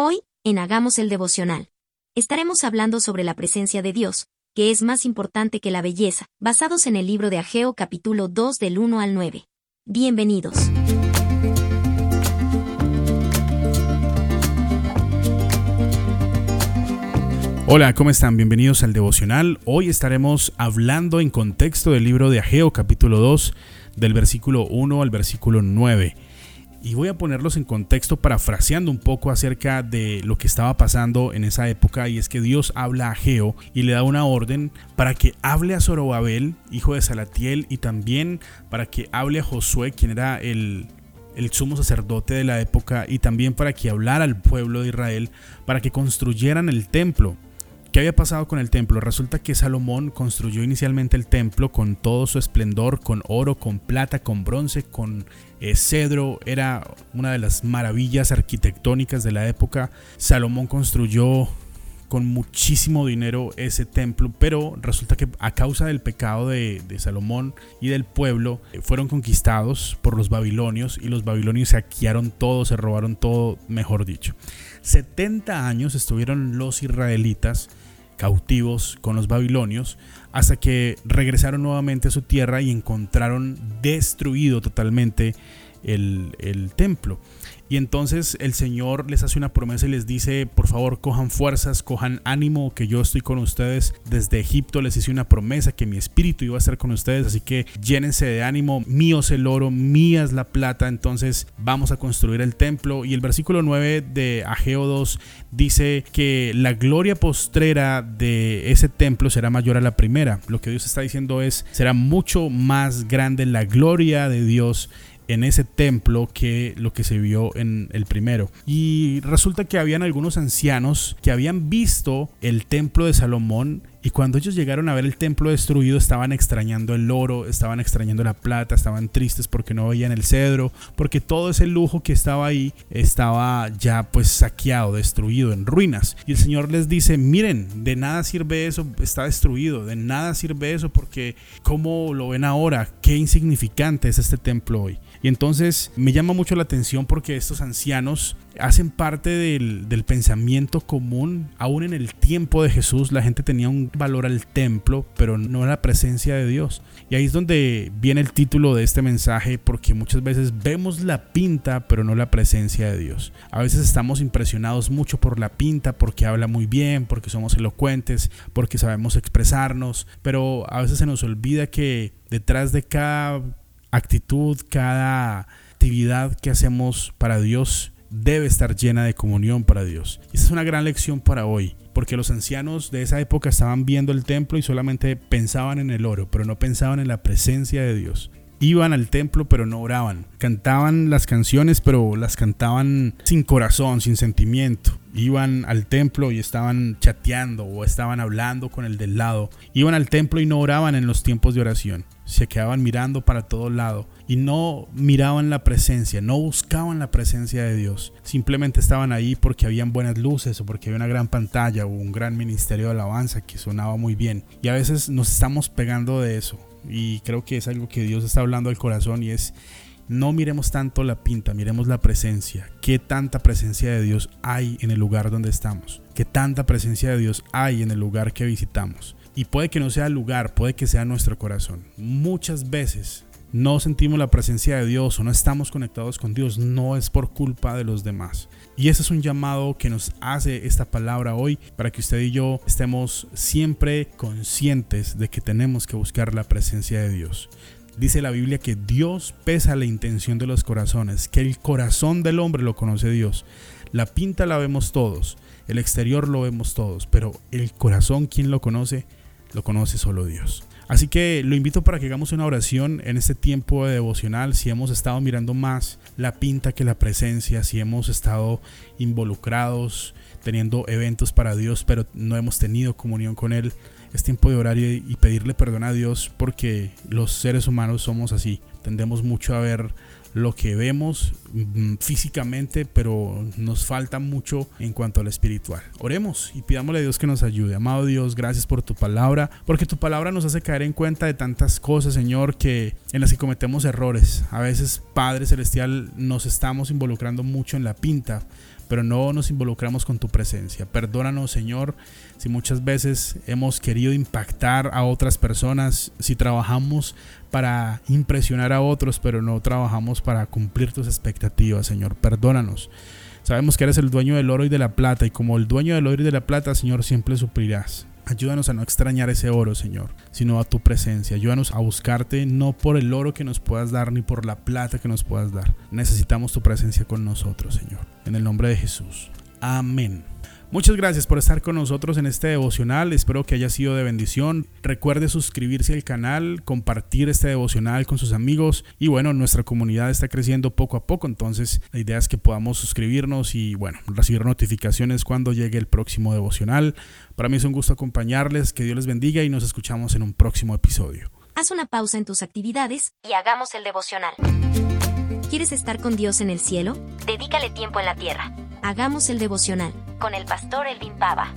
Hoy, en Hagamos el devocional, estaremos hablando sobre la presencia de Dios, que es más importante que la belleza, basados en el libro de Ageo capítulo 2 del 1 al 9. Bienvenidos. Hola, ¿cómo están? Bienvenidos al devocional. Hoy estaremos hablando en contexto del libro de Ageo capítulo 2 del versículo 1 al versículo 9 y voy a ponerlos en contexto parafraseando un poco acerca de lo que estaba pasando en esa época y es que Dios habla a Geo y le da una orden para que hable a Zorobabel, hijo de Salatiel, y también para que hable a Josué, quien era el, el sumo sacerdote de la época, y también para que hablara al pueblo de Israel para que construyeran el templo. ¿Qué había pasado con el templo? Resulta que Salomón construyó inicialmente el templo con todo su esplendor, con oro, con plata, con bronce, con eh, cedro. Era una de las maravillas arquitectónicas de la época. Salomón construyó con muchísimo dinero ese templo, pero resulta que a causa del pecado de, Salomón y del pueblo eh, fueron conquistados por los babilonios y los babilonios saquearon todo, se robaron todo, mejor dicho. 70 años estuvieron los israelitas cautivos con los babilonios, hasta que regresaron nuevamente a su tierra y encontraron destruido totalmente el, templo. Y entonces el Señor les hace una promesa y les dice, por favor, cojan fuerzas, cojan ánimo, que yo estoy con ustedes. Desde Egipto les hice una promesa que mi espíritu iba a estar con ustedes, así que llénense de ánimo, mío es el oro, mía es la plata, entonces vamos a construir el templo. Y el versículo 9 de Ageo 2 dice que la gloria postrera de ese templo será mayor a la primera. Lo que Dios está diciendo es, será mucho más grande la gloria de Dios en ese templo que lo que se vio en el primero. Y resulta que habían algunos ancianos que habían visto el templo de Salomón y cuando ellos llegaron a ver el templo destruido estaban extrañando el oro, estaban extrañando la plata, estaban tristes porque no veían el cedro, porque todo ese lujo que estaba ahí estaba ya pues saqueado, destruido, en ruinas. Y el Señor les dice, miren, de nada sirve eso, está destruido, de nada sirve eso porque ¿cómo lo ven ahora? Qué insignificante es este templo hoy. Y entonces me llama mucho la atención porque estos ancianos hacen parte del, pensamiento común. Aún en el tiempo de Jesús la gente tenía un valor al templo, pero no a la presencia de Dios. Y ahí es donde viene el título de este mensaje, porque muchas veces vemos la pinta, pero no la presencia de Dios. A veces estamos impresionados mucho por la pinta, porque habla muy bien, porque somos elocuentes, porque sabemos expresarnos, pero a veces se nos olvida que detrás de cada actitud, cada actividad que hacemos para Dios debe estar llena de comunión para Dios. Y esa es una gran lección para hoy, porque los ancianos de esa época estaban viendo el templo y solamente pensaban en el oro, pero no pensaban en la presencia de Dios. Iban al templo pero no oraban. Cantaban las canciones pero las cantaban sin corazón, sin sentimiento. Iban al templo y estaban chateando o estaban hablando con el del lado. Iban al templo y no oraban en los tiempos de oración se quedaban mirando para todo lado y no miraban la presencia, no buscaban la presencia de Dios. Simplemente estaban ahí porque habían buenas luces o porque había una gran pantalla o un gran ministerio de alabanza que sonaba muy bien. Y a veces nos estamos pegando de eso. Y creo que es algo que Dios está hablando al corazón y es no miremos tanto la pinta, miremos la presencia. ¿Qué tanta presencia de Dios hay en el lugar donde estamos? ¿Qué tanta presencia de Dios hay en el lugar que visitamos? Y puede que no sea el lugar, puede que sea nuestro corazón. Muchas veces no sentimos la presencia de Dios o no estamos conectados con Dios, no es por culpa de los demás. Y ese es un llamado que nos hace esta palabra hoy para que usted y yo estemos siempre conscientes de que tenemos que buscar la presencia de Dios. Dice la Biblia que Dios pesa la intención de los corazones, que el corazón del hombre lo conoce Dios. La pinta la vemos todos, el exterior lo vemos todos, pero el corazón, ¿quién lo conoce? lo conoce solo Dios. Así que lo invito para que hagamos una oración en este tiempo de devocional. Si hemos estado mirando más la pinta que la presencia, si hemos estado involucrados teniendo eventos para Dios, pero no hemos tenido comunión con Él, es tiempo de orar y, pedirle perdón a Dios porque los seres humanos somos así. Tendemos mucho a ver lo que vemos mm, físicamente, pero nos falta mucho en cuanto al espiritual. Oremos y pidámosle a Dios que nos ayude. Amado Dios, gracias por tu palabra, porque tu palabra nos hace caer en cuenta de tantas cosas, Señor, que en las que cometemos errores. A veces, Padre Celestial, nos estamos involucrando mucho en la pinta pero no nos involucramos con tu presencia. Perdónanos, Señor, si muchas veces hemos querido impactar a otras personas, si trabajamos para impresionar a otros, pero no trabajamos para cumplir tus expectativas, Señor. Perdónanos. Sabemos que eres el dueño del oro y de la plata, y como el dueño del oro y de la plata, Señor, siempre suplirás. Ayúdanos a no extrañar ese oro, Señor, sino a tu presencia. Ayúdanos a buscarte no por el oro que nos puedas dar ni por la plata que nos puedas dar. Necesitamos tu presencia con nosotros, Señor. En el nombre de Jesús. Amén. Muchas gracias por estar con nosotros en este devocional. Espero que haya sido de bendición. Recuerde suscribirse al canal, compartir este devocional con sus amigos. Y bueno, nuestra comunidad está creciendo poco a poco. Entonces, la idea es que podamos suscribirnos y bueno, recibir notificaciones cuando llegue el próximo devocional. Para mí es un gusto acompañarles. Que Dios les bendiga y nos escuchamos en un próximo episodio. Haz una pausa en tus actividades y hagamos el devocional. ¿Quieres estar con Dios en el cielo? Dedícale tiempo en la tierra. Hagamos el devocional con el pastor Elvin Pava.